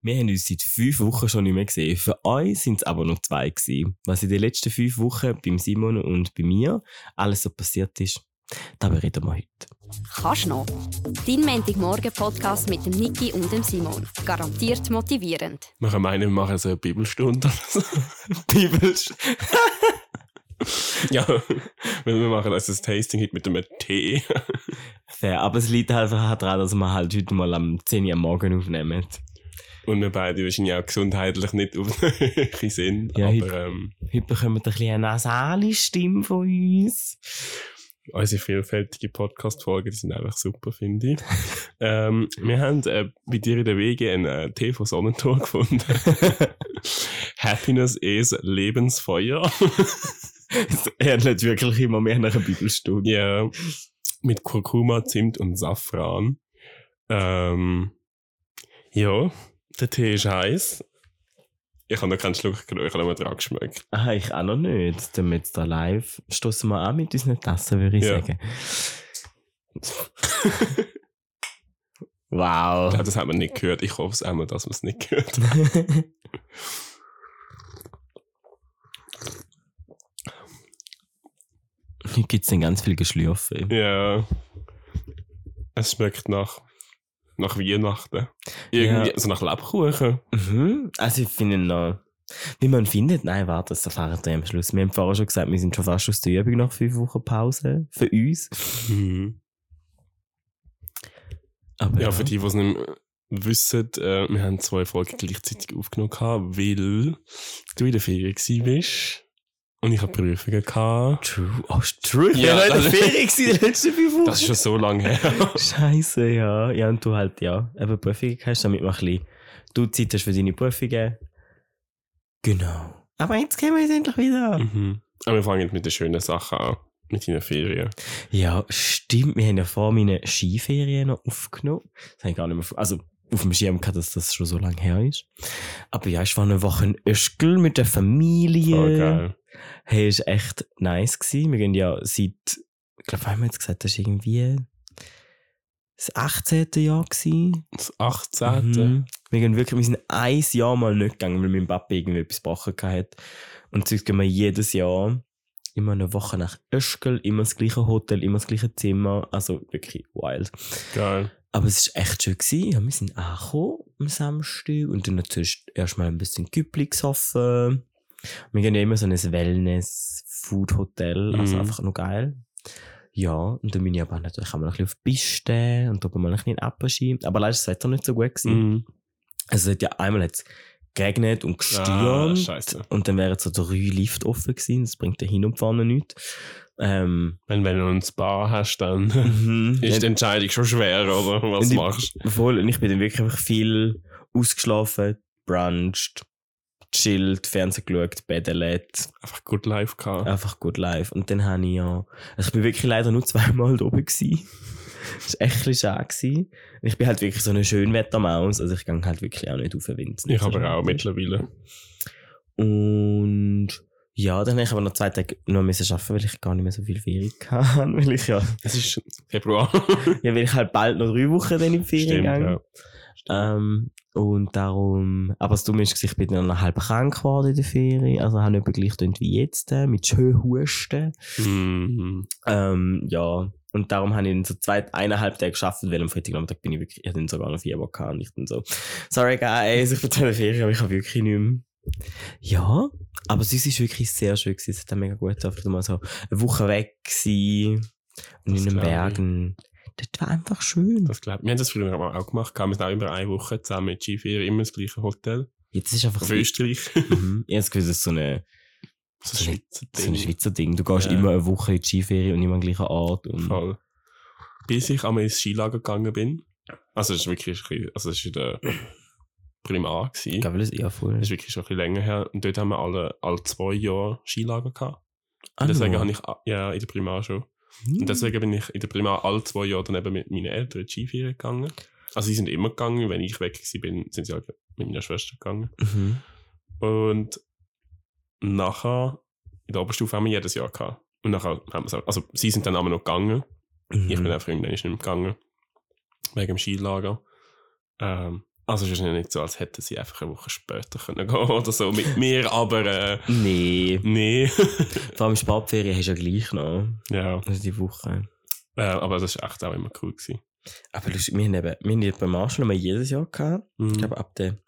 Wir haben uns seit fünf Wochen schon nicht mehr gesehen. Für euch sind es aber noch zwei gewesen. Was in den letzten fünf Wochen beim Simon und bei mir alles so passiert ist, darüber reden wir heute. Kannst noch? Dein Montagmorgen-Podcast mit dem Niki und dem Simon. Garantiert motivierend. Wir können meinen, wir machen so eine Bibelstunde. Bibelstunde. ja, wir machen also das Tasting heute mit einem Tee. Fair, aber es liegt einfach daran, dass wir halt heute mal am 10 Uhr am Morgen aufnehmen. Und wir beide wahrscheinlich auch gesundheitlich nicht auf der Höhe sind. Ja, aber ähm, Heute bekommen wir ein bisschen eine nasale Stimme von uns. unsere vielfältigen Podcast-Folgen, die sind einfach super, finde ich. ähm, wir haben äh, bei dir in der Wege einen äh, Tee von Sonnentor gefunden. Happiness is Lebensfeuer. Es ähnelt wirklich immer mehr nach einer Bibelstunde. ja, mit Kurkuma, Zimt und Safran. Ähm, ja, der Tee ist heiß. Ich habe noch keinen Schluck genommen, ich habe mal dran geschmeckt. Aha, ich auch noch nicht. Dann jetzt da live stoßen wir an mit unseren Tassen, würde ich Ja. sagen. Wow. glaube, das hat man nicht gehört. Ich hoffe es einmal, dass man es nicht gehört. Hier gibt es dann ganz viel Geschlürfe. Ja. Es schmeckt nach, nach Weihnachten. Irgendwie, Ja. so nach Lebkuchen. Mhm. Also ich finde noch, wie man findet, nein, warte, das erfahren wir am Schluss. Wir haben vorher schon gesagt, wir sind schon fast aus der Übung nach fünf Wochen Pause. Für uns. Mhm. Aber Ja, für die, die es nicht wissen, äh, wir haben zwei Folgen gleichzeitig aufgenommen, weil du in der Ferien bist. Und ich habe Prüfungen gehabt. True. Oh, ist true. Ich Ja, war noch in der Ferien die letzten fünf Wochen. Das ist schon so lange her. Scheiße, ja. Ja, und du halt, ja, eben Prüfungen hast, damit man ein bisschen, du Zeit hast für deine Prüfungen. Genau. Aber jetzt gehen wir jetzt endlich wieder. mhm. Aber wir fangen jetzt mit den schönen Sachen an. Mit deinen Ferien. Ja, stimmt. Wir haben ja vor meine Skiferien noch aufgenommen. Das habe ich gar nicht mehr, vor- also auf dem Schirm gehabt, dass das schon so lange her ist. Aber ja, ich war eine Woche in Öschgl mit der Familie. Voll geil. Hey, ist echt nice gewesen. Wir gehen ja seit, ich glaube, haben wir jetzt gesagt, das ist irgendwie das 18. Jahr gewesen. Das 18. Mhm. Wir gehen wirklich, wir sind ein Jahr mal nicht gegangen, weil mein Papa irgendwie etwas gebrochen hat. Und sonst gehen wir jedes Jahr immer eine Woche nach Öschgl, immer das gleiche Hotel, immer das gleiche Zimmer. Also wirklich wild. Geil. Aber es war echt schön. Gewesen. Ja, wir sind angekommen am Samstag und dann natürlich erstmal ein bisschen Güppli gesoffen. Wir gehen ja immer so ein Wellness-Food-Hotel, also Mhm. einfach nur geil. Ja, und dann bin ich aber natürlich auch mal ein bisschen auf die Piste und oben mal ein bisschen in Appenski. Aber leider ist das Wetter nicht so gut gewesen. Mhm. Also es hat ja einmal hat's geregnet und Ah, gestürmt. scheiße. und dann wären so drei Lift offen gewesen. Das bringt ja hin und vorne nichts. Ähm, Wenn, wenn du ein Spa hast, dann mhm. ist die Entscheidung schon schwer, oder? Was Und machst du? Voll, und ich bin dann wirklich einfach viel ausgeschlafen, bruncht, chillt, Fernsehen geschaut, bettelt, Einfach gut live gehabt. einfach gut live. Und dann habe ich ja, also ich bin wirklich leider nur zweimal da oben gewesen. Das war echt ein schade. Ich bin halt wirklich so eine Schönwettermaus, also ich gehe halt wirklich auch nicht auf den Wind. Ich aber auch mittlerweile. Und ja, dann habe ich aber noch zwei Tage noch müssen arbeiten, weil ich gar nicht mehr so viel Ferien hatte. weil ich ja, Es ist Februar. ja, weil ich halt bald noch drei Wochen dann in die Ferien gehe. ja. Ähm, und darum, aber das Dumme ist, ich bin dann noch halb krank geworden in der Ferien, also habe nicht mehr gleich wie jetzt, äh, mit schön Husten. Mhm. Ähm, ja, und darum habe ich dann so zwei, eineinhalb Tage geschafft, weil am Freitagnachmittag bin ich wirklich, ich hatte dann sogar noch Fieber gehabt und ich dann so, sorry guys, ich bin in der Ferien, aber ich habe wirklich nicht mehr. Ja, aber es ist wirklich sehr schön gewesen, es hat mega gut, einfach mal so eine Woche weg gewesen und Das in den glaub ich. Bergen. Das war einfach schön. Das glaub, wir haben das früher auch gemacht. Wir sind auch immer eine Woche zusammen mit Skiferien, immer ins gleiche Hotel. Jetzt ist einfach Auf Österreich. Mhm. Ich habe das Gefühl, das ist so eine, So ein Schweizer so ein Ding. Schweizer Ding. Du gehst Ja. immer eine Woche in die Skiferie und immer an gleichen Ort. Und Voll. Bis ich einmal ins Skilager gegangen bin. Also, es ist wirklich, also, es ist in der Primar gewesen. glaube, das ist eher voll. Das ist wirklich schon ein bisschen länger her. Und dort haben wir alle, alle zwei Jahre Skilager gehabt. Ah, Und deswegen habe ich, ja, in der Primar schon. Hm. Und deswegen bin ich in der Primar alle zwei Jahre dann eben mit meinen Eltern in die Skiferien gegangen. Also, sie sind immer gegangen. Wenn ich weg bin, sind sie halt mit meiner Schwester gegangen. Mhm. Und nachher, in der Oberstufe haben wir jedes Jahr gehabt. Und nachher haben wir also sie sind dann aber noch gegangen. Ich bin Mhm. einfach irgendwann nicht mehr gegangen. Wegen dem Skilager. Ähm, Also es ist ja nicht so, als hätte sie einfach eine Woche später können gehen oder so mit mir, aber äh, Nee. nee. Vor allem Sportferien hast du ja gleich noch. ja, Also die Woche. äh, aber das war echt auch immer cool. Gewesen. Aber lustig, wir haben eben, wir haben beim Marshall immer jedes Jahr gehabt. Mhm. Ich glaube ab der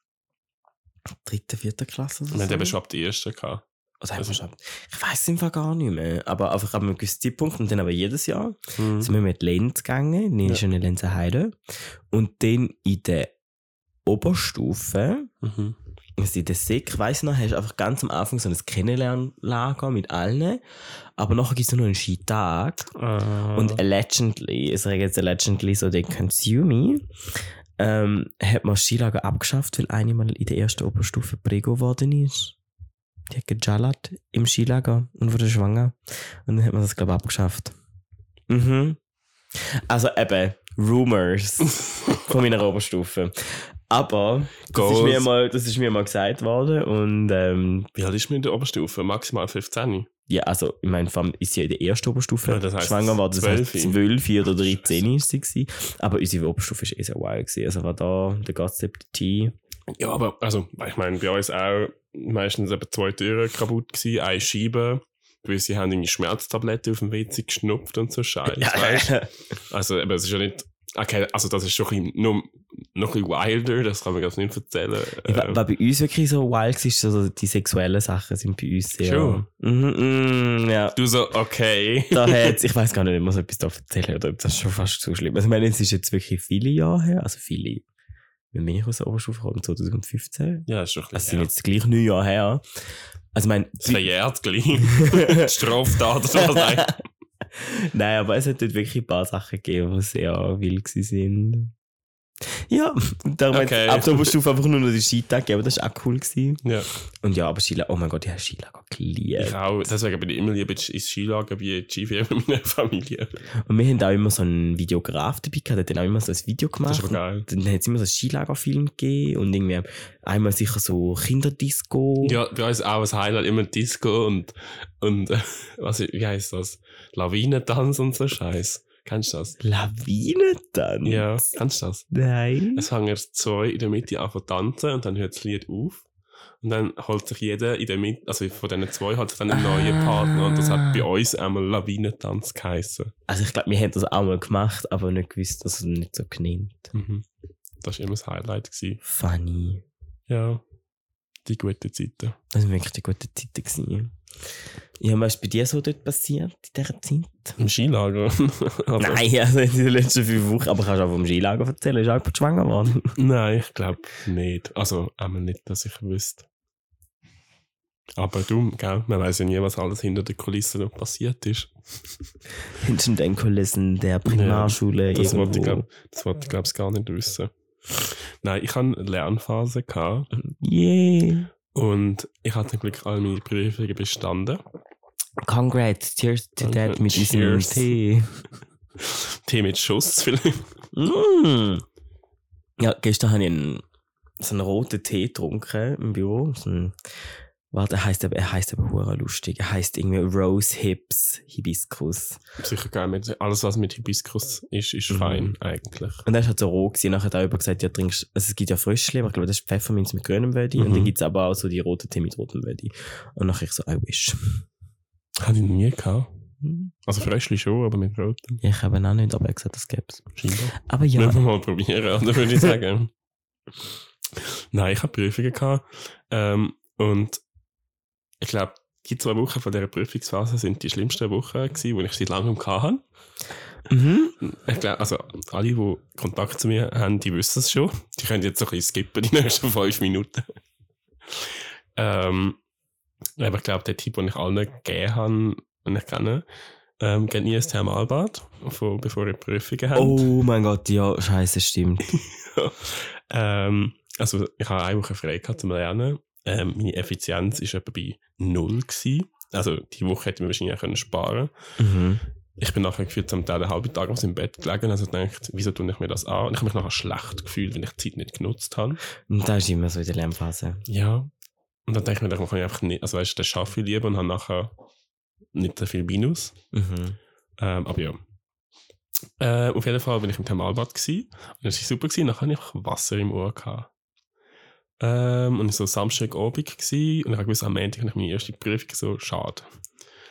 dritten, vierten Klasse oder Wir hatten eben schon ab der ersten gehabt. Oder haben also- wir schon ich weiß es Fall gar nicht mehr. Aber einfach ab einem gewissen Zeitpunkt und dann aber jedes Jahr. Mhm. sind wir mit Lenz gegangen, in Ja. ja. schöne Lenzenheide. Und dann in der Oberstufe, Mhm. also in der Sek, weiss ich noch, hast du einfach ganz am Anfang so ein Kennenlernlager mit allen. Aber nachher gibt es noch einen Skitag. Ah. Und allegedly, ich sage jetzt allegedly so, they consume me, ähm, hat man das Skilager abgeschafft, weil eine mal in der ersten Oberstufe Prego geworden ist. Die hat gejallert im Skilager und wurde schwanger. Und dann hat man das, glaube ich, abgeschafft. Mhm. Also eben, Rumors von meiner Oberstufe. Aber das ist, mir mal, das ist mir mal gesagt worden und ähm, Wie alt ist man in der Oberstufe? Maximal 15? ja, also ich meine, vor allem ist sie ja in der ersten Oberstufe Ja, das heisst schwanger war, das heißt 12. 12 oder 13 ist sie gewesen. Aber unsere Oberstufe ist eh sehr wild gewesen. Also war da der Gossip T. Ja, aber also, ich meine, bei uns auch meistens eben zwei Türen kaputt gewesen, eine Scheibe. Gewisse haben irgendwie Schmerztabletten auf dem WC geschnupft und so Scheiß, weißt Also, eben, es ist ja nicht. Okay, also das ist schon ein bisschen, nur, noch ein bisschen wilder, das kann man ganz nicht erzählen. Ja, wa- Ähm, Was bei uns wirklich so wild ist also die sexuellen Sachen sind bei uns sehr. Schon? Mhm, mm, ja. du so, okay. Da hat's, ich weiß gar nicht, ob man so etwas da erzählen oder ob das schon fast zu schlimm. Also ich meine, es ist jetzt wirklich viele Jahre her, also viele. Wenn ich aus der Oberstufe gekommen? 2015? Ja, ist schon ein Das bisschen. sind jetzt gleich neun Jahre her. Also ich meine, verjährt gleich. Straftat oder was nein. Aber es hat dort wirklich ein paar Sachen gegeben, die sehr wild sind. Ja, darum Okay. ab der Oberstufe einfach nur noch die Skitage gegeben, aber das war auch cool. Gewesen. Ja, Und ja, aber Skilager, oh mein Gott, ich habe Skilager geliebt. ich auch. Deswegen bin ich immer lieber ins Skilager wie Skiferien mit meiner Familie. Und wir haben auch immer so einen Videograf dabei gehabt, der hat dann auch immer so ein Video gemacht. Das ist aber geil. Dann hat es immer so einen Skilagerfilm gegeben und irgendwie einmal sicher so Kinderdisco. Ja, bei uns auch ein Highlight immer Disco und, und äh, was, wie heißt das? Lawinentanz und so Scheiß. Kennst du das? Lawine dann? Ja, kennst du das? Nein. Es fangen zwei in der Mitte an zu tanzen und dann hört das Lied auf. Und dann holt sich jeder in der Mitte, also von diesen zwei hat sich dann einen neuen Ah. Partner und das hat bei uns einmal Lawinentanz geheissen. Also ich glaube, wir haben das auch mal gemacht, aber nicht gewusst, dass es nicht so genannt. Mhm. Das war immer das Highlight. Gewesen. Funny. Ja, die guten Zeiten. Das waren wirklich die guten Zeiten. Gewesen. Ja, was ist bei dir so dort passiert in dieser Zeit? Im Skilager. Also- Nein, also in den letzten fünf Wochen. Aber kannst du auch vom Skilager erzählen? Ist auch jemand schwanger geworden? Nein, ich glaube nicht. Also, einmal nicht, dass ich wüsste. Aber du, gell, man weiß ja nie, was alles hinter den Kulissen noch passiert ist. Hinter den Kulissen der Primarschule. Das wollte ich, irgendwo. das wollte ich, glaube ich, gar nicht wissen. Nein, ich hatte eine Lernphase gehabt Yeah. Und ich hatte zum Glück alle meine Prüfungen bestanden. Congrats. Cheers to that mit diesem. Tee. Tee mit Schuss vielleicht. Mm. Ja, gestern habe ich einen, so einen roten Tee getrunken im Büro. So ein, warte, er heisst aber, er heisst aber hure lustig. Er heisst irgendwie Rose Hips Hibiscus. Sicher geil. Mit, alles, was mit Hibiskus ist, ist Mhm. fein, eigentlich. Und er ist halt so roh gewesen. Nachher hat er über gesagt, ja, trinkst, also es gibt ja Fröschli, aber ich glaube, das ist Pfefferminz mit grünem Wödi. Und Mhm. dann gibt's aber auch so die roten Tee mit rotem Wödi. Und nachher ich so, I wish. Hatte ich noch nie gehabt. Hm. Also Fröschli schon, aber mit rotem. Ich habe auch nicht, aber er hat gesagt, das gäb's. Scheinbar. Aber ja, Müssen wir mal probieren, oder würde ich sagen. Nein, ich habe Prüfungen gehabt. Ähm, und ich glaube, die zwei Wochen von dieser Prüfungsphase sind die schlimmsten Wochen gewesen, die ich seit langem hatte. mhm. Ich glaube, also alle, die Kontakt zu mir haben, die wissen es schon. Die können jetzt so ein bisschen skippen, die nächsten fünf Minuten. ähm, aber ich glaube, der Tipp, den ich allen gegeben habe, den ich kenne, ähm, geht nie ins Thermalbad, von, bevor ihr Prüfungen habt. Oh mein Gott, ja, scheiße, stimmt. ähm, also, ich habe eine Woche frei gehabt zum Lernen. Ähm, meine Effizienz war etwa bei null. Gewesen. Also, die Woche hätte ich mir wahrscheinlich auch können sparen Mhm. Ich bin nachher gefühlt zum Teil einen halben Tag aus im Bett gelegen. Also, gedacht, wieso tue ich mir das an? Und ich habe mich nachher schlecht gefühlt, wenn ich die Zeit nicht genutzt habe. Und da ist immer so in der Lernphase. Ja. Und dann denke ich mir, dann kann ich einfach nicht, also weißt du, das schaffe ich lieber und habe nachher nicht so viel Minus. Mhm. Ähm, aber ja. Äh, auf jeden Fall bin ich im Thermalbad gewesen. Und das war super gewesen. Nachher hatte ich einfach Wasser im Ohr. Gehabt. Ähm, und es war so Samstagabend gewesen, und ich gewusst, am Montag habe ich meine erste Prüfung, so, schade.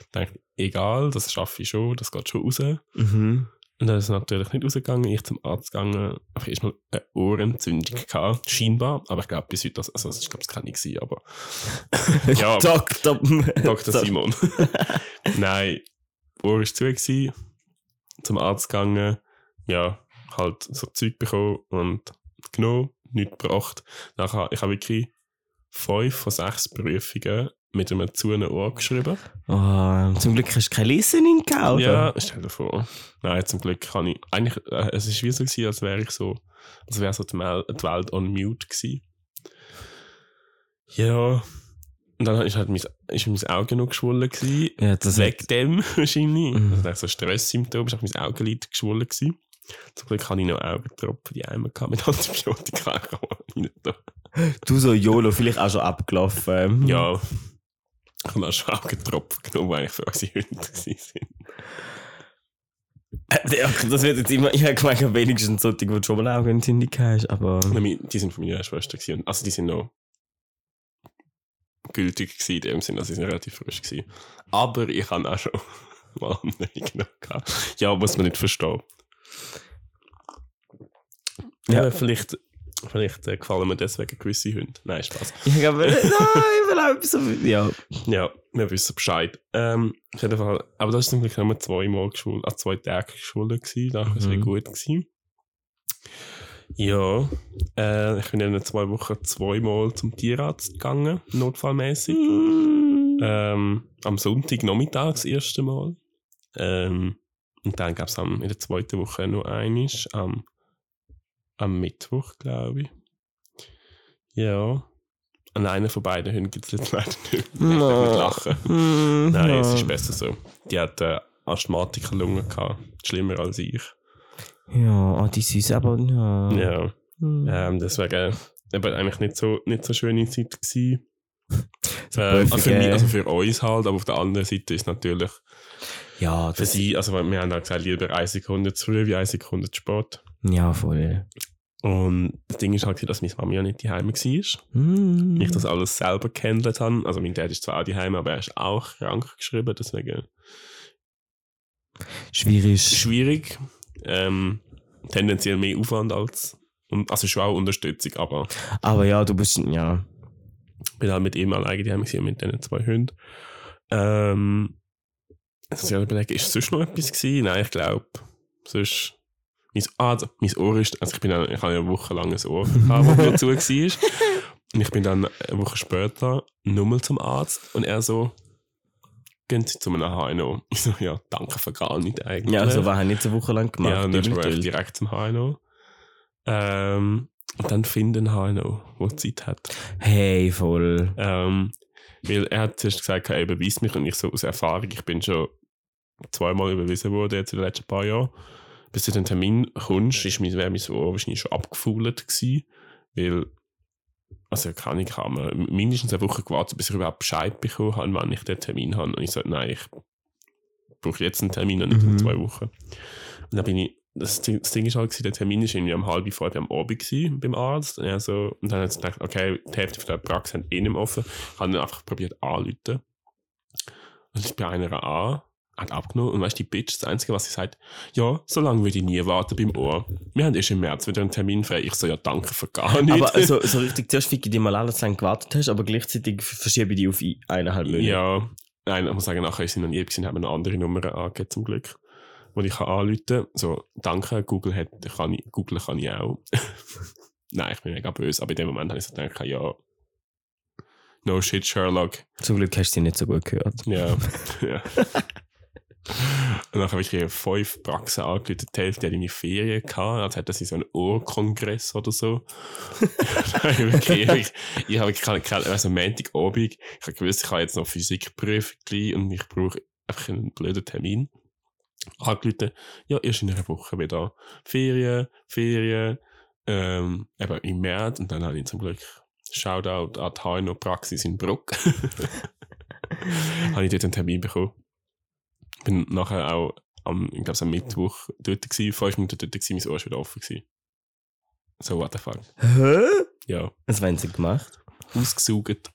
Ich dachte, egal, das schaffe ich schon, das geht schon raus. Mhm. Und dann ist es natürlich nicht rausgegangen. Ich zum Arzt gegangen. Ich habe erstmal eine Ohrenentzündung gehabt. Scheinbar. Aber ich glaube, bis heute, das- also, ich glaube, es kann nicht sein, aber. ja, Dr. Dr. Simon. Nein, Ohr war zu gewesen. Zum Arzt gegangen. Ja, halt so Zeug bekommen und genommen. Nichts gebracht. Nachher, ich habe wirklich fünf von sechs Prüfungen mit einem zu einem Ohr geschrieben. Oh, zum Glück hast du kein Listening gehabt? Ja, stell dir vor. Nein, zum Glück kann ich. Eigentlich, äh, es ist wie so gewesen, als wäre ich so, als wäre so die, Mel die Welt on mute gewesen. Ja. Und dann ist halt mein, ist mein Auge noch geschwollen gewesen. Ja, das Wegen dem wahrscheinlich. Mhm. Also, so Stresssymptom, ist auch mein Augenlid geschwollen gewesen. Zum Glück habe ich noch Augentropfen, die einmal mit Antibiotika rein. Du so YOLO, vielleicht auch schon abgelaufen. Ja. Ich habe auch schon Augentropfen genommen, die eigentlich für unsere Hunde sind. Ja, Das wird jetzt immer, ich habe gemeint, wenigstens so, die, schon mal Augenentzündung hast, aber. Nein, Die sind von meiner Schwester gewesen. Also die sind noch gültig gewesen, in dem Sinne, dass sie sind relativ frisch gewesen. Aber ich habe auch schon mal andere genommen. Ja, muss man nicht verstehen. Ja, Ja. vielleicht, vielleicht äh, gefallen mir deswegen gewisse Hunde. Nein, Spaß. Ich glaube, nein, ich will auch so, ja. Ja, wir wissen Bescheid. Ähm, auf jeden Fall, aber das ist zum Glück nur zweimal geschult, also zwei Tage geschult gewesen, da war es Mhm. wieder gut gewesen. Ja, äh, ich bin in den zwei Wochen zweimal zum Tierarzt gegangen, notfallmäßig. Ähm, am Sonntag Nachmittag das erste Mal. Ähm, und dann gab es in der zweiten Woche noch einiges, am, am Mittwoch, glaube ich. Ja. An einer von beiden Hunden gibt es jetzt leider nicht. Ich kann nicht lachen. Mm, Nein, ja. es ist besser so. Die hat äh, Asthmatikerlungen gehabt. Schlimmer als ich. Ja, oh, die süß, aber ja. Ja. Mm. Ähm, deswegen eben eigentlich nicht so, nicht so schöne Zeit gewesen. Ähm, Prüfungen. für, mich, also für uns halt, aber auf der anderen Seite ist natürlich ja, für sie, also wir haben auch gesagt, lieber eine Sekunde zu früh wie eine Sekunde zu spät. ja, voll. Und das Ding ist halt, dass meine Mami ja nicht daheim war. Mm. Ich das alles selber gehandelt habe. Also mein Dad ist zwar auch daheim, aber er ist auch krank geschrieben, deswegen Schwierig. schwierig. Ähm, tendenziell mehr Aufwand als, und, also schon auch Unterstützung, aber Aber ja, du bist, ja. bin halt mit ihm alleine daheim gewesen, mit diesen zwei Hunden. Ähm, also ich überlegen, ist sonst noch etwas gewesen? Nein, ich glaube, sonst, mein, ah, mein Ohr ist, also ich bin dann, ich habe ja eine Woche lang ein Ohr gehabt, wo mir zu war. Und ich bin dann eine Woche später nochmal zum Arzt und er so, gehen Sie zu einem HNO. Ich so, ja, danke für gar nicht eigentlich. Ja, also war er nicht so Woche lang gemacht. Ja, und dann war ich direkt zum HNO. Ähm, und dann finden HNO, wo Zeit hat. Hey, voll. Ähm, weil er hat zuerst gesagt, er überweist mich und ich so aus Erfahrung, ich bin schon zweimal überwiesen worden jetzt in den letzten paar Jahren. Bis du den Termin kommst, ist mein, wäre mein Ohr wahrscheinlich schon abgefuhlt gewesen, weil also kann ich haben mindestens eine Woche gewartet, bis ich überhaupt Bescheid bekommen habe, wann ich den Termin habe. Und ich so, nein, ich brauche jetzt einen Termin und nicht Mhm. in zwei Wochen. Und dann bin ich, das Ding, das Ding ist halt, der Termin ist irgendwie um halb fünf am Abend gewesen, beim Arzt. Und, er so, und dann hat sie gedacht, okay, die Hälfte der Praxis hat eh nicht mehr offen. Ich habe dann einfach probiert anzurufen. Und ich bei einer an, hat abgenommen. Und weißt du, die Bitch, das Einzige, was sie sagt, ja, so lange würde ich nie warten beim Ohr. Wir haben erst im März wieder einen Termin frei. Ich so, ja, danke für gar nichts. Aber so, so richtig, zuerst ficke ich die mal alle zu lange gewartet hast, aber gleichzeitig verschiebe ich die auf eineinhalb Monate. Ja, nein, ich muss sagen, nachher ist sie noch nie gewesen, haben eine andere Nummer angegeben, zum Glück. Wo ich anrufen kann. So, danke, Google hat, kann ich, Google kann ich auch. nein, ich bin mega böse, aber in dem Moment habe ich so gedacht, ja, no shit, Sherlock. Zum Glück hast du sie nicht so gut gehört. Ja. ja. Und dann habe ich ihr fünf Praxen angerufen, die Hälfte hat meine Ferien gehabt, als hätte sie so einen Ohrkongress oder so. ich, habe keine, keine, also Montagabend, ich habe gewusst, ich habe jetzt noch Physikprüfung und ich brauche einfach einen blöden Termin. Angerufen, ja, erst in einer Woche wieder. Ferien, Ferien, ähm, eben im März und dann habe ich zum Glück Shoutout an die HNO Praxis in Bruck. habe ich dort einen Termin bekommen. Bin nachher auch am, ich glaube, am Mittwoch dort gewesen, fünf Minuten dort gewesen, mein Ohr war wieder offen gewesen. So, what the fuck. Hä? Ja, Was haben sie gemacht? ausgesaugt.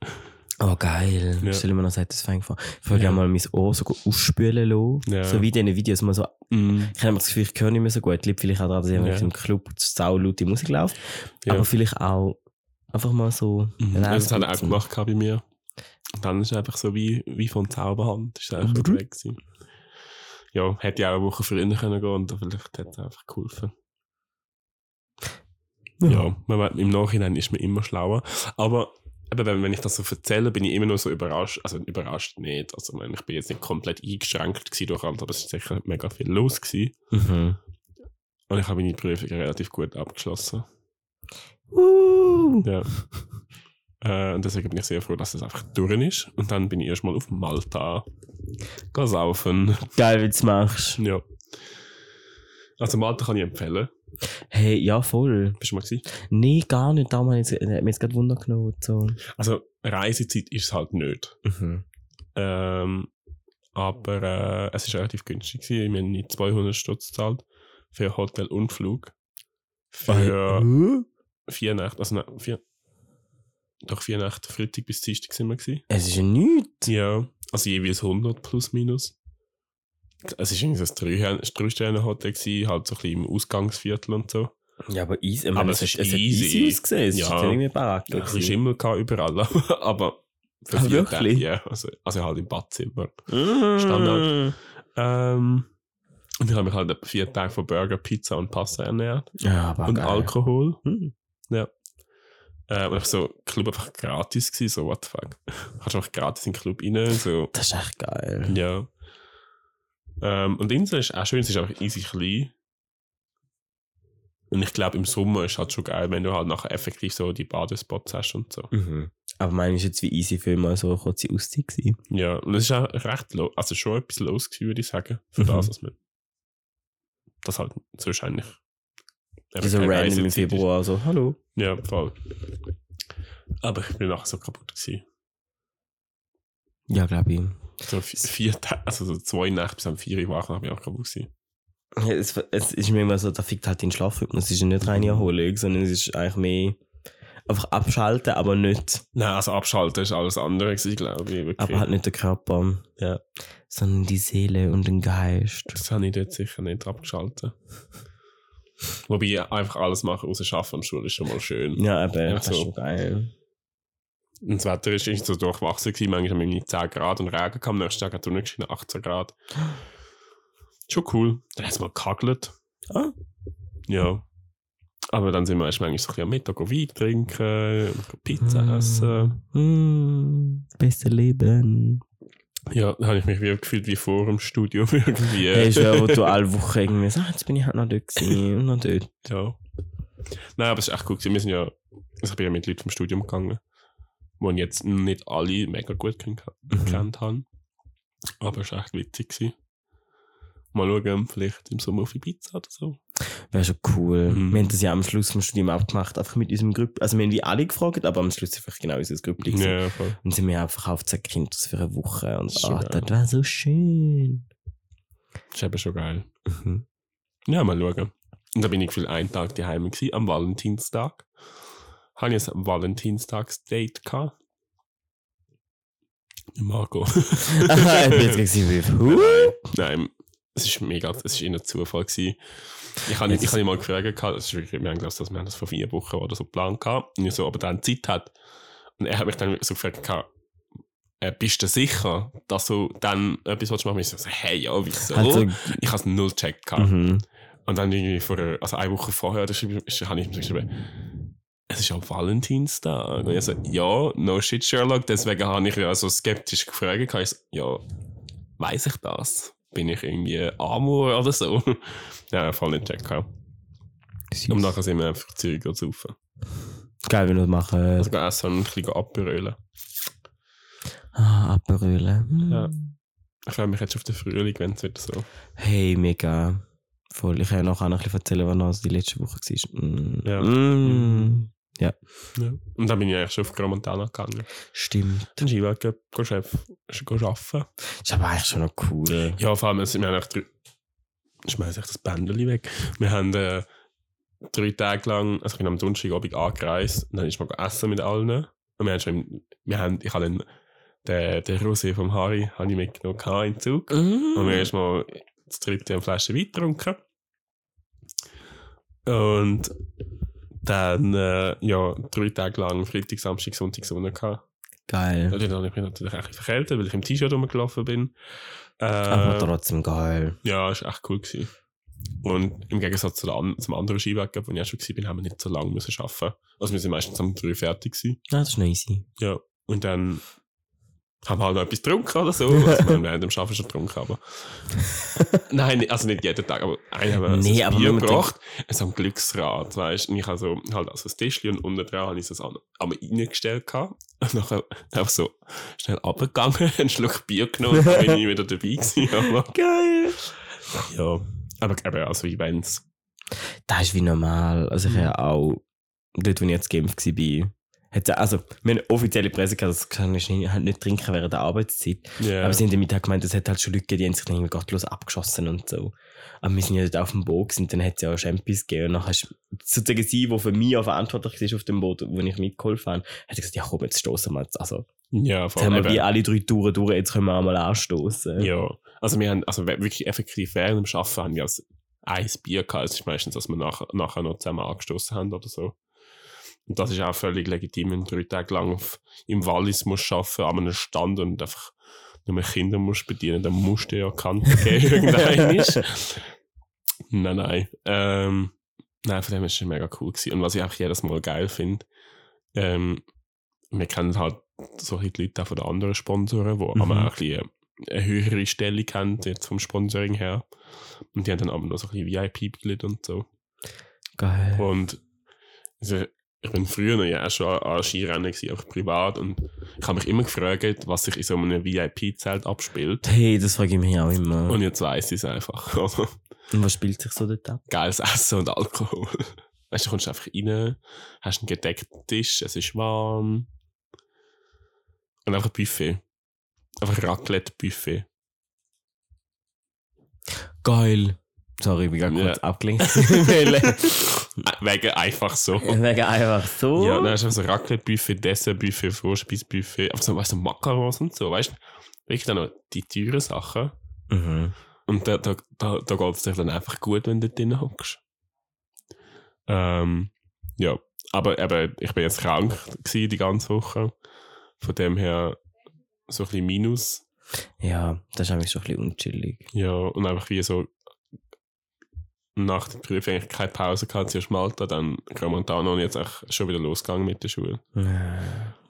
Oh, geil. Ja. Stell dir mal noch sagt, das fängt vor. Ich würde Ja. mal mein Ohr so ausspülen lassen. Ja. So wie in diesen Videos mal so. Mm. Ich habe das Gefühl, ich höre nicht mehr so gut. Liegt vielleicht auch daran, dass ich Ja. im Club sau laute Musik läuft. Ja. Aber vielleicht auch einfach mal so. Mhm. Das hat er auch gemacht bei mir. Und dann ist es einfach so wie, wie von Zauberhand. Ist es einfach Mhm. weg gewesen. Ja, hätte ich auch eine Woche früher können gehen und vielleicht hätte es einfach geholfen. Ja, man, weiß- im Nachhinein ist man immer schlauer. Aber eben, wenn, wenn ich das so erzähle, bin ich immer nur so überrascht. Also überrascht nicht. Also ich bin jetzt nicht komplett eingeschränkt gewesen durch alles, aber es ist sicher mega viel los gewesen. Mhm. Und ich habe meine Prüfung relativ gut abgeschlossen. Uh. Ja. Äh, und deswegen bin ich sehr froh, dass das einfach durch ist. Und dann bin ich erstmal auf Malta. Geh saufen. Geil, wie du es machst. Ja. Also Malta kann ich empfehlen. Hey, ja, voll. Bist du mal gewesen? Nee, gar nicht. Da hat mich jetzt gerade Wunder genommen. So. Also Reisezeit ist es halt nicht. Mhm. Ähm, aber äh, es ist relativ günstig gewesen. Wir haben nicht 200 Stutz gezahlt für Hotel und Flug. Für Äh? vier Nächte, also nein, vier, doch vier Nächte, Freitag bis Dienstag sind wir gewesen. Es ist ja nichts. Ja, also jeweils 100 plus minus. Es war irgendwie so ein Drei-Sterne-Hotel, halt so ein bisschen im Ausgangsviertel und so. Ja, aber easy. Aber es ist es hat easy. easy ausgesehen. Es Ja. ist ja irgendwie Baracke. Ein bisschen Schimmel überall, aber für Ah, wirklich? Ja, also, also halt im Badzimmer. Mm. Standard. Ähm, und ich habe mich halt vier Tage von Burger, Pizza und Pasta ernährt. Ja, aber und geil. Alkohol. Hm. Äh, und einfach so, Club einfach gratis gewesen, so what the fuck. Kannst einfach gratis in den Club rein, so, Das ist echt geil. ja. Ähm, und Insel ist auch schön, es ist einfach easy klein. Und ich glaube, im Sommer ist halt schon geil, wenn du halt nachher effektiv so die Badespots hast und so. Mhm. Aber meine ist jetzt wie easy für mal so eine kurze Auszeit gewesen. Ja, und es ist auch recht los, also schon etwas los gewesen, würde ich sagen, für Mhm. das, was man, das halt so wahrscheinlich. Die so random im Februar so, hallo. Ja, voll. Aber ich bin nachher so kaputt gewesen. Ja, glaube ich. So vi- vier Tage, also so zwei Nächte bis am vier Uhr wach, habe ich auch kaputt gewesen. Ja, Es, es ist mir immer so, da fickt halt dein Schlafrhythmus. Es ist ja nicht reine Erholung, sondern es ist eigentlich mehr einfach abschalten, aber nicht, Nein, also abschalten ist alles andere glaube ich. Wirklich. aber halt nicht der Körper. Ja. Sondern die Seele und den Geist. Das habe ich dort sicher nicht abgeschaltet. Wobei einfach alles machen, außer Schaffen und Schule ist schon mal schön. Ja, eben, Ja, das ist so. schon geil. Und das Wetter ist irgendwie so durchwachsen gewesen, manchmal haben wir 10 Grad und Regen kam, am nächsten Tag hat es geschienen 18 Grad. Schon cool. Dann hat es mal gehagelt. Ah. Ja. Aber dann sind wir erst manchmal so ein bisschen am Mittag Wein trinken, Pizza Mm. essen. Mm, beste Leben. Ja, da habe ich mich wie gefühlt wie vor dem Studium irgendwie. Hey, ist ja, wo du alle Wochen irgendwie sagst, ah, jetzt bin ich halt noch dort gewesen und noch dort. Ja. Nein, aber es ist echt gut. gewesen. Wir sind ja, also ich bin ja mit Leuten vom Studium gegangen, die ich jetzt nicht alle mega gut kennt, Mhm. haben. Aber es war echt witzig. Gewesen. Mal schauen, vielleicht im Sommer auf Ibiza oder so. Wäre schon cool. Mhm. Wir haben das ja am Schluss vom Studium auch gemacht, einfach mit unserem Gruppe. Also wir haben wie alle gefragt, aber am Schluss einfach genau unser Gruppe. gewesen. Ja, voll. Und sind wir einfach auf zwei Kinder für eine Woche. Und ah, geil. das war so schön. Das ist eben schon geil. Mhm. Ja, mal schauen. Und da bin ich für einen Tag daheim gewesen, am Valentinstag. Habe ich ein Valentinstags-Date gehabt. Marco. Aha, ich bin jetzt gesehen, wie? Nein, es ist mega, es ist eher ein Zufall gewesen. Ich habe ich hab mal gefragt, das ist wir haben gedacht, dass wir haben das vor vier Wochen oder so geplant gehabt, und ich so, aber dann Zeit hat. Und er hat mich dann so gefragt, äh, bist du sicher, dass du dann etwas machen willst? Ich so, hey, ja, wieso? Also, ich habe es null gecheckt mhm. Und dann irgendwie vor, also eine Woche vorher, da habe ich ihm geschrieben, es ist am Valentinstag. Und ich so, ja, no shit, Sherlock. Deswegen habe ich ja so skeptisch gefragt. Ich so, ja, weiß ich das? Bin ich irgendwie Amor oder so? ja, voll nicht checken. Und nachher sind wir einfach Zeug zu saufen. Geil, wenn wir das machen. Also gehen essen und ein bisschen abberölen. ah, Aperöle. Hm. Ja. Ich freue mich jetzt auf den Frühling, wenn es wieder so. Hey, mega. Voll. Ich kann noch ein bisschen erzählen, was noch die letzte Woche war. Ja. Mm. Ja. Und dann bin ich eigentlich schon auf Gramontana gegangen. Stimmt. Dann Skiweg gehen Chef arbeiten. Ist aber eigentlich schon noch cool. Ja, vor allem, also, wir haben echt drei. Schmeiß ich das Bändeli weg. Wir haben äh, drei Tage lang, also ich bin am Donnerstagabend angereist und dann ist man essen mit allen. Und wir haben schon, wir haben, ich habe dann den, den Rosé vom Harry habe ich mitgenommen im Zug. Und wir haben erstmal das dritte eine Flasche Wein getrunken. Und dann, äh, ja, drei Tage lang Freitag, Samstag, Sonntag Sonne gehabt. Geil. Und dann bin ich natürlich auch ein bisschen verkältet, weil ich im T-Shirt rumgelaufen bin. Äh, Aber trotzdem geil. ja, ist echt cool gewesen. Und im Gegensatz zu an, zum anderen Skiwettkampf, wo ich auch schon war, haben wir nicht so lange müssen arbeiten. Also wir sind meistens um drei fertig gewesen. Ja, das ist noch easy. Ja. Und dann haben wir halt noch etwas getrunken oder so. Also wir haben während dem Arbeiten schon getrunken, aber... Nein, also nicht jeden Tag, aber einer haben wir Nee, so ein Bier gebracht. So ein Glücksrad, weißt du. Und ich habe so halt also das Tischchen und unten dran habe ich so an, einmal reingestellt gehabt. Und nachher einfach so schnell runtergegangen, einen Schluck Bier genommen und dann bin ich wieder dabei gewesen. Aber, Geil. ja. Aber eben, also Events. Das ist wie normal. Also ich habe auch, dort wo ich jetzt geimpft war, auch- also, wir haben eine offizielle Presse gehabt, das kann ich nicht, halt nicht trinken während der Arbeitszeit. Ja. Aber sie haben am Mittag gemeint, es hat halt schon Leute gegeben, die haben sich irgendwie gottlos abgeschossen und so. Aber wir sind ja dort auf dem Boot und dann hat es ja auch Champions gegeben. Und nachher ist sozusagen sie, die für mich auch verantwortlich war auf dem Boot, wo ich mitgeholfen habe, hat gesagt, ja komm, jetzt stoßen wir jetzt. Also, ja, jetzt haben wir wie alle drei Touren durch, jetzt können wir auch mal anstoßen. Ja, also wir haben, also wirklich effektiv während dem Arbeiten haben wir als ein Bier gehabt. Es ist meistens, dass wir nachher, nachher noch zusammen angestoßen haben oder so. Und das ist auch völlig legitim, wenn du drei Tage lang auf, im Wallis musst arbeiten, an einem Stand und einfach nur mehr Kinder musst bedienen, dann musst du ja Kante geben. Nein, nein. Ähm, nein, von dem ist es mega cool gewesen. Und was ich auch jedes Mal geil finde, ähm, wir kennen halt so die Leute auch von den anderen Sponsoren, die Mhm. aber auch ein bisschen eine höhere Stellung haben, jetzt vom Sponsoring her. Und die haben dann aber noch so ein bisschen VIP-Mitglied und so. Geil. Und also, ich bin früher noch ja auch schon an Skirennen gewesen, auch privat. Und ich habe mich immer gefragt, was sich in so einem VIP-Zelt abspielt. Hey, das frage ich mich auch immer. Und jetzt weiß ich es einfach. Und was spielt sich so dort ab? geiles Essen und Alkohol. Weißt du, du kommst einfach rein, hast einen gedeckten Tisch, es ist warm. Und einfach Buffet. Einfach Raclette-Buffet. Geil. Sorry, ich bin gerade Ja. kurz abgelenkt. Wegen Wegen einfach so. einfach so. Ja, dann hast du so Raclette-Buffet, Dessert-Buffet, Vorspeis-Buffet, so, weißt du, Macarons und so, weißt du? Wirklich dann noch die teuren Sachen. Mhm. Und da, da, da, da geht es dir dann einfach gut, wenn du drin hockst. Ähm, ja, aber eben, ich bin jetzt krank gewesen die ganze Woche. Von dem her so ein bisschen Minus. Ja, das ist eigentlich schon ein bisschen unchillig. Ja, und einfach wie so nach der Prüfung eigentlich keine Pause gehabt, zuerst Malta, dann Gramontano und jetzt auch schon wieder losgegangen mit der Schule.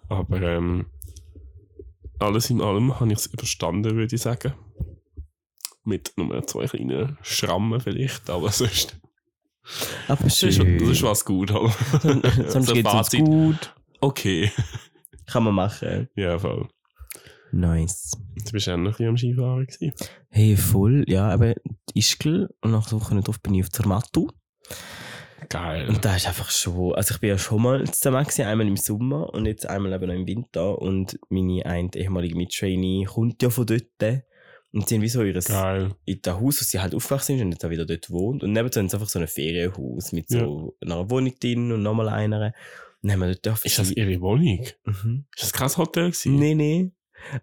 Aber ähm, alles in allem habe ich es überstanden, würde ich sagen. Mit nur zwei kleinen Schrammen vielleicht, aber sonst Aber das ist, das ist was gut. Aber Sonst uns Fazit. gut. Okay. Kann man machen. Ja, voll. Nice. Du bist ja noch ein bisschen am Skifahren gewesen. Hey, voll. Ja, eben Ischgl. Und nach der Woche drauf bin ich auf Zermatt. Geil. Und da ist einfach schon, also ich bin ja schon mal zusammen gewesen, einmal im Sommer und jetzt einmal eben noch im Winter und meine eine ehemalige Mittrainee kommt ja von dort und sie haben wie so Geil. in das Haus, wo sie halt aufgewachsen ist und jetzt auch wieder dort wohnt und nebenan haben sie einfach so ein Ferienhaus mit so einer Wohnung drin und nochmal einer und haben wir dort Ist das ihre Wohnung? Mhm. Ist das kein Hotel gewesen? Nee, nee.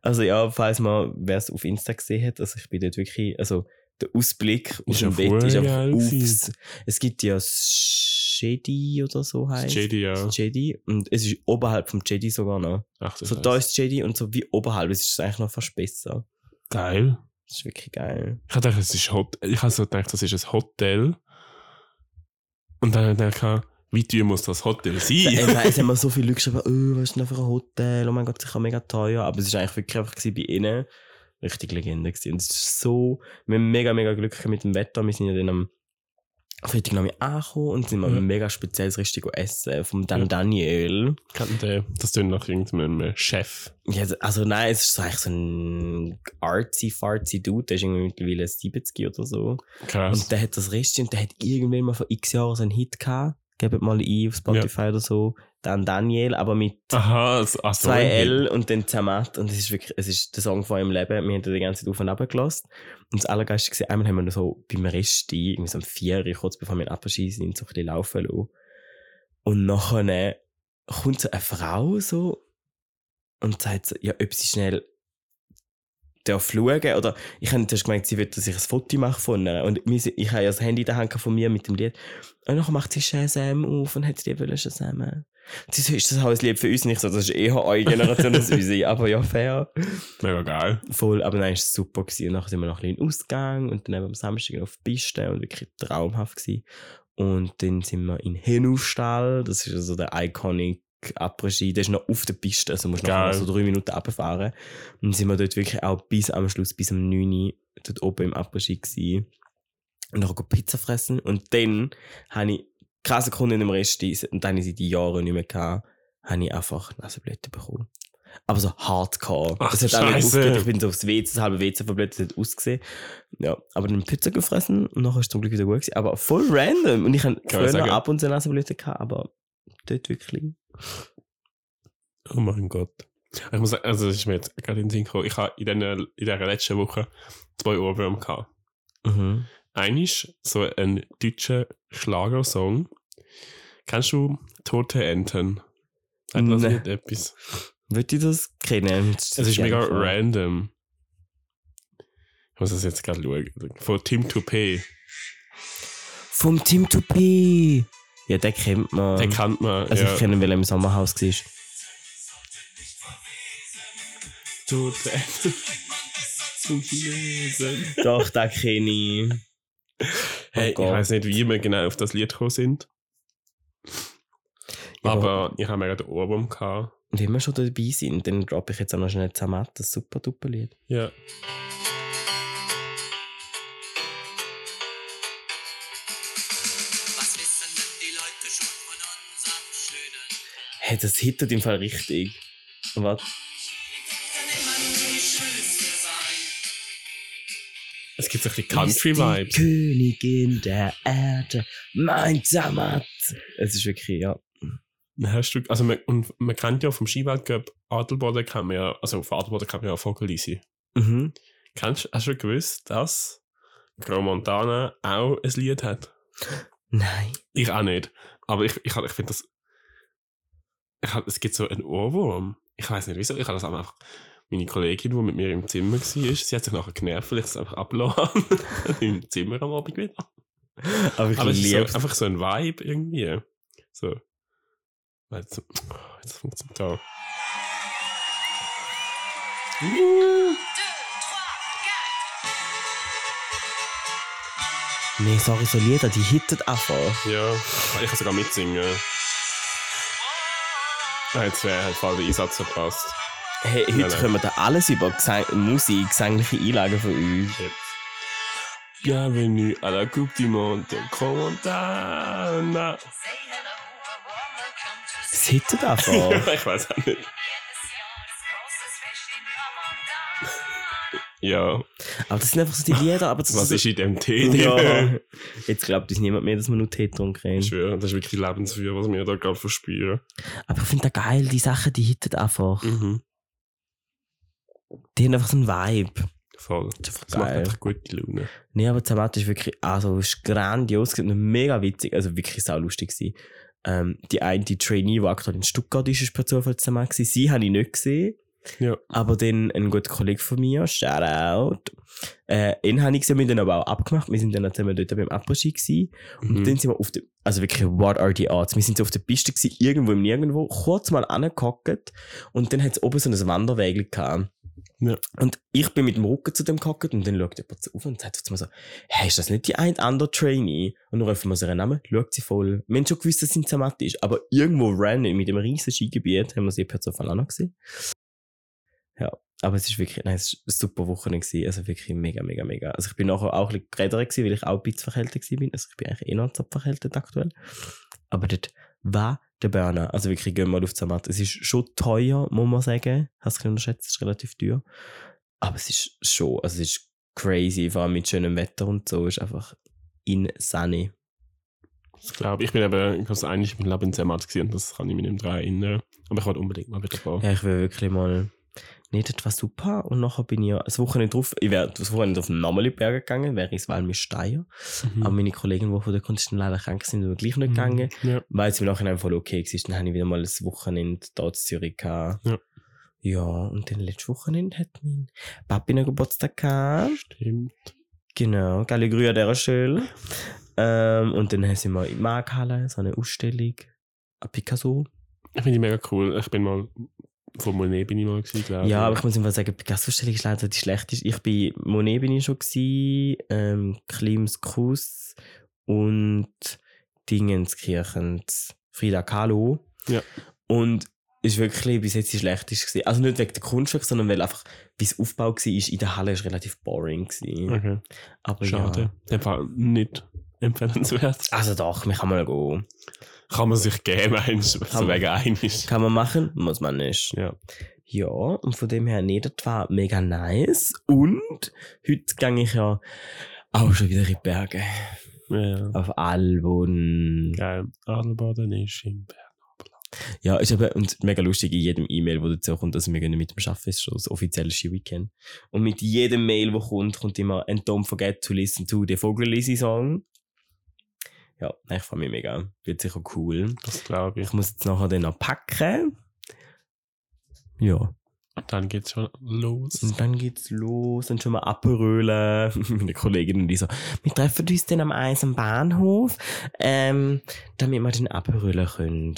Also ja, falls man, wer es auf Insta gesehen hat, also ich bin dort wirklich, also der Ausblick aus dem Bett ist einfach aufs, es gibt ja Jedi oder so heißt. Jedi, ja. Jedi. Und es ist oberhalb vom Jedi sogar noch. Ach, das So heisst- da ist das Jedi und so wie oberhalb. Es ist eigentlich noch fast besser. Geil. Das ist wirklich geil. Ich habe gedacht, es ist Hot ich habe so gedacht, das ist ein Hotel. Und dann habe ich gedacht, wie teuer muss das Hotel sein? nein, es haben mir so viele Leute geschrieben, oh, was ist denn für ein Hotel? Oh mein Gott, sicher mega teuer. Aber es war eigentlich wirklich einfach bei ihnen richtig Legende gewesen. Und es ist so, wir haben mega, mega Glück mit dem Wetter. Wir sind ja dann am Freitag noch angekommen und sind mal Ja. ein mega spezielles richtig essen vom Dan Ja. Daniel. Kennt ihr- Das tönt nach irgendeinem Chef. Ja, also nein, es ist so eigentlich so ein artsy, fartsy Dude, der ist irgendwie mittlerweile 70 oder so. Krass. Und der hat das Rest und der hat irgendwann mal vor x Jahren so einen Hit gehabt. Gebt mal ein auf Spotify oder so. dann Daniel, aber mit Aha, so, zwei L und dann Zermatt. Und es ist wirklich, es ist der Song von eurem Leben. Wir haben den die ganze Zeit auf und ab gelassen. Und das Allergeilste war, einmal haben wir so beim Resti, irgendwie so um vier, kurz bevor wir Abschied sind, so ein bisschen laufen lassen. Und nachher kommt so eine Frau so und sagt so, ja, ob sie schnell schauen, oder ich habe zuerst gemeint, sie will, dass ich ein Foto mache von ihr. Und ich habe ja das Handy in der Hand von mir mit dem Lied. Und dann macht sie Shazam auf und hat sie die Shazam. Sie so, ist das auch ein Lied für uns? Nicht so, das ist eher eure Generation als unsere. Aber ja, fair. Mega geil. Voll, aber dann war es super. Gewesen. Und nachher sind wir noch ein bisschen in den Ausgang und dann eben am Samstag auf die Piste und wirklich traumhaft gewesen. Und dann sind wir in Henufstall, das ist also der iconic Après-Ski, der ist noch auf der Piste, also musst du noch so drei Minuten runterfahren. Und dann sind wir dort wirklich auch bis am Schluss, bis um 9 Uhr dort oben im Après-Ski gewesen. Und dann Pizza fressen. Und dann habe ich keine Sekunde in dem Rest, und dann habe ich seit Jahren nicht mehr gehabt, habe ich einfach Nasenblüten bekommen. Aber so hardcore. Ach, das hat auch nicht aufgehört. Ich bin so aufs WC, das halbe WC verblättert, das hat ausgesehen. Ja, aber dann Pizza gefressen und nachher ist es zum Glück wieder gut gewesen. Aber voll random. Und ich habe früher ab und zu Nasenblüten gehabt, aber dort wirklich. Oh mein Gott. Ich muss sagen, also das ist mir jetzt gerade in den Sinn gekommen. Ich habe in dieser, in dieser letzten Woche zwei Ohrwürmer gehabt. Mhm. Einer ist so ein deutscher Schlagersong. Kennst du Tote Enten? Hat das Nee. nicht etwas? Würde ich das kennen? Es ist mega random. Ich muss das jetzt gerade schauen. Von Tim Toupé. Vom Tim Toupé. Ja, den kennt man. Den kennt man. also ja. ich kenne ihn, weil er im Sommerhaus war. Enten. Zum Chinesen. Doch, den kenne ich. Hey, Gott. ich weiß nicht, wie wir genau auf das Lied gekommen sind. Ja, aber ich habe mega den Ohrwurm gehabt. Und wenn wir schon dabei sind, dann droppe ich jetzt auch noch schnell Zamat, das super duper Lied. Ja. Hey, das hittet im Fall richtig. Was? Kann. Es gibt so ein bisschen Country-Vibes. Die Königin der Erde, mein Zamat. Es ist wirklich, ja. Hast du, also man, und man kennt ja vom Skiweltcup Adelboden kennt man ja, also auf Adelboden kennt man ja Vogelisi. Mhm. Kennst, hast du gewusst, dass Grau Montana auch ein Lied hat? Nein. Ich auch nicht. Aber ich, ich, ich finde das. Ich, hab- es gibt so einen Ohrwurm. Ich weiß nicht wieso. Ich habe das einfach. Meine Kollegin, die mit mir im Zimmer war, sie hat sich nachher genervt, weil ich es einfach abgeladen Im Zimmer am Abend wieder. Aber ich Aber es ist liebe so, einfach so ein Vibe irgendwie. So. Jetzt, jetzt funktioniert da. Nee, sorry, so Lieder, die hittet einfach. Ja, ich kann sogar mitsingen. Jetzt wäre halt voll der Einsatz verpasst. Hey, heute Nein, können wir da alles über Gesang Musik, gesangliche Einlagen von uns. Bienvenue à la Coupe du Monde de Montana. Es hittet einfach. ich weiß auch nicht. Ja, aber das sind einfach so die Lieder, aber das was ist in dem Tee? Ja. Jetzt glaubt uns niemand mehr, dass wir nur Tee haben. Ich schwöre, das ist wirklich Lebensführer, was wir da gerade verspüren. Aber ich finde das geil, die Sachen, die hittet einfach. Mhm. Die haben einfach so einen Vibe. Voll. Das ist einfach Das macht einfach gute Laune. Nee, aber Zamat ist wirklich, also, ist grandios und mega witzig, also wirklich sau lustig gewesen. Ähm, die eine, die Trainee, die aktuell in Stuttgart ist, ist per Zufall Zamat gewesen. Sie habe ich nicht gesehen. Ja. Aber dann ein guter Kollege von mir, Shoutout, äh, ihn habe ich gesehen, wir haben dann aber auch abgemacht. Wir sind dann zusammen dort beim Après-Ski gewesen. Und Mhm. dann sind wir auf der, also wirklich, what are the odds? Wir sind so auf der Piste gewesen, irgendwo im Nirgendwo, kurz mal angehockt und dann hat es oben so ein Wanderweg gehabt. Ja. Und ich bin mit dem Rücken zu dem gehockt und dann schaut jemand auf und sagt mir so, hey, ist das nicht die ein andere Trainee? Und dann rufen wir ihren Namen, schaut sie voll. Wir haben schon gewusst, dass sie in Zermatt ist, aber irgendwo random mit dem riesen Skigebiet haben wir sie per Zufall auch noch gesehen. Ja, aber es ist wirklich, nein, es ist ein super Wochenende gewesen, also wirklich mega, mega, mega. Also ich bin nachher auch ein bisschen gerädert gewesen, weil ich auch ein bisschen verkältet gewesen bin. Also ich bin eigentlich eh noch verkältet aktuell. Aber dort war der Burner. Also wirklich, gehen wir mal auf Zermatt. Es ist schon teuer, muss man sagen. Hast du unterschätzt, es ist relativ teuer. Aber es ist schon, also es ist crazy, vor allem mit schönem Wetter und so, ist einfach insane. Ich glaube, ich bin eben, ich habe eigentlich im Leben in Zermatt gesehen das kann ich mich nicht mehr daran erinnern. Aber ich wollte unbedingt mal wieder gehen. Ja, ich will wirklich mal. Nicht, das war super. Und nachher bin ich ja das Wochenende drauf, ich wäre das Wochenende auf den Nameli-Berg gegangen, wäre ich Walmi Steier. Mhm. Aber meine Kollegen, die von der Kunst leider krank sind, sind gleich nicht gegangen. Ja. Weil es im Nachhinein voll okay war. Dann habe ich wieder mal das Wochenende da in Zürich gehabt. Ja. Ja, und dann letztes Wochenende hat mein Papi noch Geburtstag gehabt. Stimmt. Genau, geile Grüße an dieser Stelle. Ähm, und dann sind wir in Markhalle, so eine Ausstellung. An Picasso. Ich finde die mega cool. Ich bin mal, von Monet bin ich mal gewesen, glaube Ja, aber ich muss einfach sagen, Picasso-Ausstellung ist leider die schlechteste. Ich bin, Monet bin ich schon gewesen, ähm, Klims Krus und Dingenskirchens Frida Kahlo. Ja. Und ist wirklich bis jetzt die schlechteste gewesen. Also nicht wegen der Kunstwerk, sondern weil einfach, wie es Aufbau war, ist in der Halle ist relativ boring gewesen. Okay. Aber Schade. ja. Einfach nicht empfehlenswert. Also doch, wir kann mal gehen. Kann man sich geben, meinst du, so Kann man. wegen einig. Kann man machen, muss man nicht. Ja. Ja, und von dem her, nee, das war mega nice. Und heute gehe ich ja auch schon wieder in die Berge. Ja. Auf Albon. Geil. Adelboden ist im Berg. Ja, ist aber und mega lustig in jedem E-Mail, wo dazu kommt, dass wir gehen mit dem Arbeiten ist schon das offizielle Ski-Weekend. Und mit jedem Mail, wo kommt, kommt immer «And don't forget to listen to the Vogel-Lisi-Song». Ja, ich freue mich mega. Wird sicher cool. Das glaube ich. Ich muss jetzt nachher dann noch packen. Ja. Dann geht's schon los. Und dann geht's los, dann schon mal abrölen. Meine Kollegin und die so, wir treffen uns dann am Eis am Bahnhof, ähm, damit wir den abrölen können.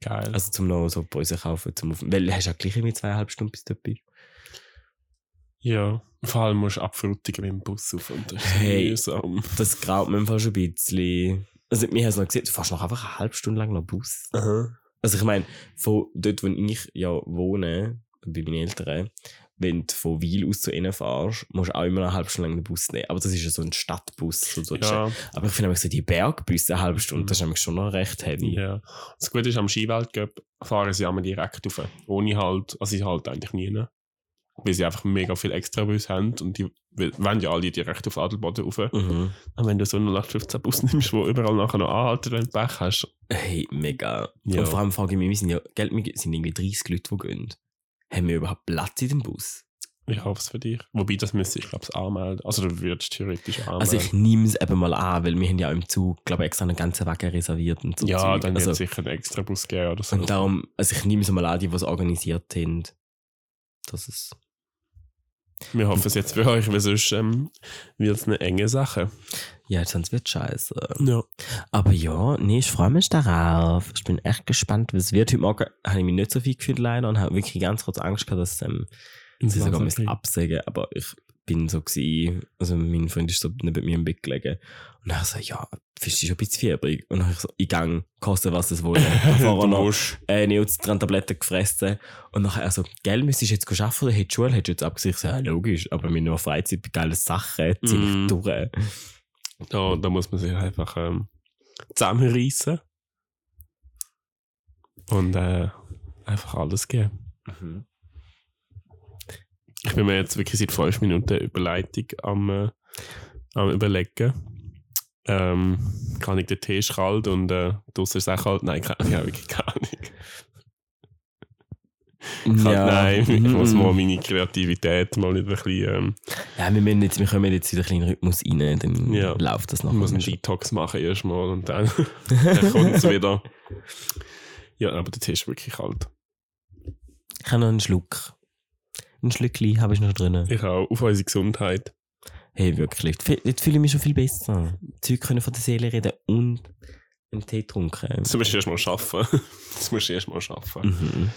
Geil. Also zum noch so Päuse kaufen, zum auf, weil du hast ja gleich irgendwie zweieinhalb Stunden bis du bist. ja. Vor allem musst du abfrutigen mit dem Bus auf und das ist Hey. mühsam. Das graut mir fast ein bisschen. Also mir hast noch gesehen, du fährst noch einfach eine halbe Stunde lang noch Bus. Also ich meine, von dort, wo ich ja wohne, bei meinen Eltern, wenn du von Wil aus zu ihnen fährst, musst du auch immer eine halbe Stunde lang den Bus nehmen. Aber das ist ja so ein Stadtbus. So, Ja, Aber ich finde nämlich so die Bergbusse eine halbe Stunde, das ist nämlich schon noch recht heavy. ja. Das Gute ist, am Skiweltcup fahren sie einmal direkt rauf. Ohne halt, also sie halt eigentlich nie. Ne? Weil sie einfach mega viel extra Bus haben und die wollen ja alle direkt auf Adelboden rauf. Mhm. Und wenn du so einen 0815 Bus nimmst, wo überall nachher noch anhalten, wenn du Pech hast. Hey, mega. Ja. Und vor allem frage ich mich, wir sind ja, gell, wir sind irgendwie 30 Leute, die gehen. Haben wir überhaupt Platz in dem Bus? Ich hoffe es für dich. Wobei, das müsste ich, glaube ich, anmelden. Also du würdest theoretisch anmelden. Also ich nehme es eben mal an, weil wir haben ja im Zug, glaube ich, extra einen ganzen Wagen reserviert und so. ja, Zeug. dann wird also, es sicher einen extra Bus geben oder so. Und darum, also ich nehme es mal an, die, die es organisiert haben. Das ist, Wir hoffen es jetzt für euch, weil sonst ähm, wird es eine enge Sache. ja, sonst wird scheiße. Ja. Aber ja, nee, ich freue mich darauf. Ich bin echt gespannt, wie es wird. Heute Morgen habe ich mich nicht so viel gefühlt leider und habe wirklich ganz kurz Angst gehabt, dass ähm, sie sogar müssen absagen. Aber ich bin so gewesen, also mein Freund ist so neben mir im Bett gelegen und dann so, ja, Fisch ist schon ein bisschen fiebrig. Und dann habe ich so, in Gang, koste was es wolle. Vorher noch äh, Neozitrant-Tabletten gefressen. Und nachher also, gell, müsstest du jetzt arbeiten oder hättest Schule hättest du jetzt? Ich so, ja, logisch, aber wir haben nur Freizeit bei geilen Sachen, zieh ich Mm. durch. Da, da muss man sich einfach ähm, zusammenreißen. Und äh, einfach alles geben. Mhm. Ich bin mir jetzt wirklich seit fünf Minuten Überleitung am, äh, am überlegen. Ähm, kann ich den Tee ist kalt und äh, draussen ist es auch kalt? Nein, kann ich auch wirklich gar nicht. Kann, Nein, ich mhm. muss mal meine Kreativität mal ein bisschen, ähm, Ja, wir, müssen jetzt, wir kommen jetzt wieder ein bisschen in den Rhythmus rein, dann Ja. läuft das ich nachher. muss einen schon. Detox machen erstmal und dann, dann kommt es wieder. Ja, aber der Tee ist wirklich kalt. Ich habe noch einen Schluck. Ein Schlückli habe ich noch drin. Ich auch auf unsere Gesundheit. Hey, wirklich. Jetzt fühl- Jetzt fühle ich mich schon viel besser. Zeug können von der Seele reden und einen Tee trinken. Das musst du erstmal schaffen. Das musst du erstmal schaffen. Mhm.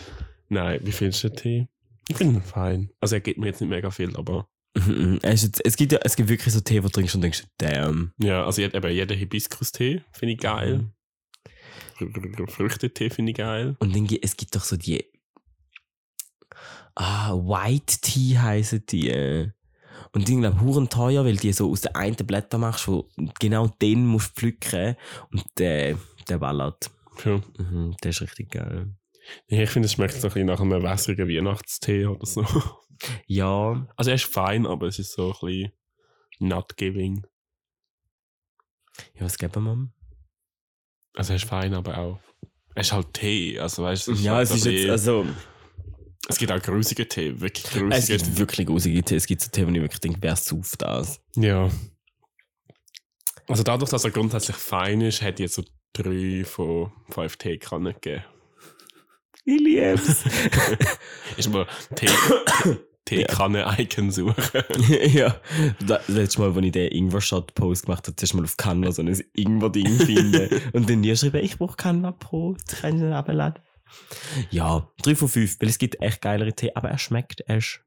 Nein, wie findest du den Tee? Ich finde ihn fein. Also er gibt mir jetzt nicht mega viel, aber Mhm. Es, gibt ja, es gibt wirklich so Tee, wo du trinkst und denkst, damn. ja, also eben jeder Hibiskus-Tee finde ich geil. Mhm. Fr- Fr- Früchtetee finde ich geil. Und dann, es gibt doch so die. Ah, White Tea heißen die. Und die glaube huren teuer, weil die so aus den einen Blättern machst, wo genau den musst du pflücken. Und der, der ballert. Ja. Mhm, der ist richtig geil. Ja, ich finde, es schmeckt so ein bisschen nach einem wässrigen Weihnachtstee oder so. Ja, Also er ist fein, aber es ist so ein bisschen not giving. ja was geben wir? Also er ist fein, aber auch. Es ist halt Tee. Also weißt du, Ja, halt es ist so jetzt, also, Es gibt auch grusigen Tee, wirklich es grusigen gibt wirklich grusige Tee. Es gibt so Tee, wo ich wirklich denke, wer sauft das? Ja. Also dadurch, dass er grundsätzlich fein ist, hätte ich jetzt so drei von fünf Teekannen gegeben. Ich lieb's. Ist mal Tee, Teekanne-Icon suchen. ja, das letzte Mal, als ich den Ingwer-Shot-Post gemacht habe, zuerst mal auf Canva so ein Ingwer-Ding finden und dann nie schreiben, ich brauche Canva Pro, ich kann ihn abladen. Ja, 3 von 5, weil es gibt echt geilere Tee, aber er schmeckt erst.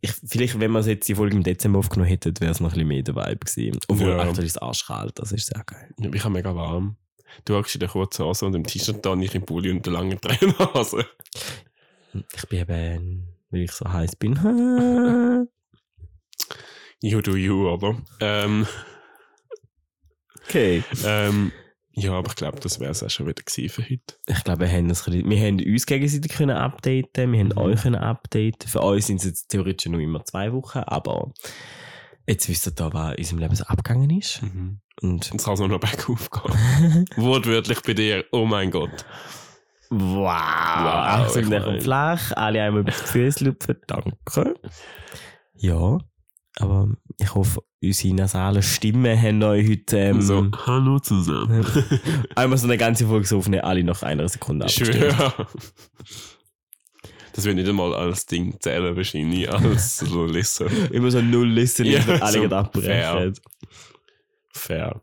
Ich, vielleicht, wenn man jetzt die Folge im Dezember aufgenommen hätte, wäre es noch ein bisschen mehr der Vibe gewesen. Obwohl, Ja. aktuell ist es arschkalt, das ist sehr geil. Ich habe mega warm. Du hast in der kurzen Hose und im T-Shirt da, und ich im Pulli und der langen Trainerhose. Ich bin eben, weil ich so heiß bin. You do you, oder? Ähm, okay. ähm, ja, aber ich glaube, das wäre es auch schon wieder für heute. Ich glaube, wir haben, das, wir haben uns gegenseitig können updaten, wir haben Mhm. euch können updaten. Für uns sind es jetzt theoretisch noch immer zwei Wochen, aber jetzt wisst ihr da, was in unserem Leben so abgegangen ist. Und Jetzt kann es noch bergauf gehen. Wortwörtlich bei dir, oh mein Gott. wow, Achtung, ich der kommt flach, alle einmal über die Füße lupfen, danke. Ja, aber ich hoffe, unsere nasalen Stimmen haben euch heute ähm, so, hallo zusammen. einmal so eine ganze Folge so aufnehmen, alle nach einer Sekunde abgestimmt. schwöre. Das wird nicht einmal als Ding zählen, wahrscheinlich, als so Listen. Immer so null Listen, Ja, ja, alle so gerade abbrechen. Fair.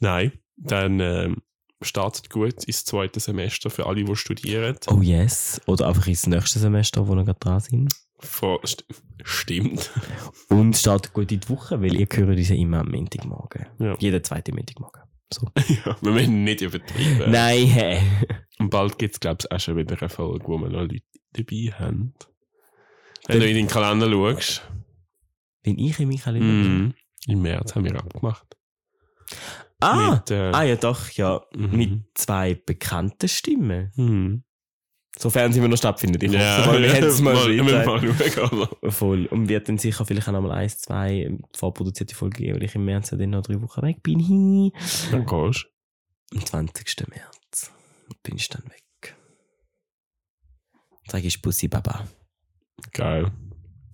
Nein, dann ähm, startet gut ins zweite Semester für alle, die studieren. Oh yes. Oder einfach ins nächste Semester, wo wir gerade dran sind. Vor, st stimmt. Und startet gut in die Woche, weil ihr hört diese immer am Montagmorgen. Ja. Jeden zweiten Montagmorgen. So. ja, wir müssen nicht übertreiben. Nein, hä? Und bald gibt es, glaube ich, auch schon wieder eine Folge, wo wir noch Leute dabei haben. Wenn du in den Kalender schaust, Bin ich in meinem Kalender? mm, im März haben wir abgemacht. Ah! Mit, äh, ah, ja, doch, ja. Mhm. Mit zwei bekannten Stimmen. Mhm. Sofern sie immer noch stattfindet. Ich hoffe mal, wir haben es mal, mal, oder? Voll. Und wird dann sicher vielleicht auch noch mal eins, zwei vorproduzierte Folgen geben, weil ich im März ja dann noch drei Wochen weg bin. Dann gehst Am 20. März bin ich dann weg. Sag ich Bussi Baba. Geil.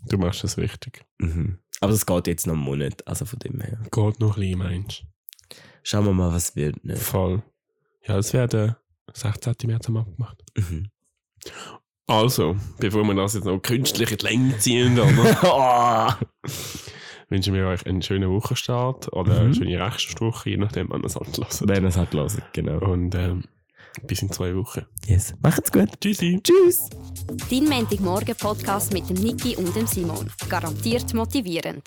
Du machst das richtig. Mhm. Aber das geht jetzt noch einen Monat, also von dem her. Geht noch ein bisschen, meinst du? Schauen wir mal, was wird. Ne? Voll. Ja, es wird der 16. März haben wir abgemacht. Mhm. Also, bevor wir das jetzt noch künstlich in die Länge ziehen, oder, oh. wünschen wir euch einen schönen Wochenstart oder Mhm. eine schöne Restwoche, je nachdem, wann ihr es halt hört. Wenn er es hat lassen, genau. Und ähm, bis in zwei Wochen. Yes. Macht's gut. Tschüssi. Tschüss. Dein Montagmorgen-Podcast mit dem Niki und dem Simon. Garantiert motivierend.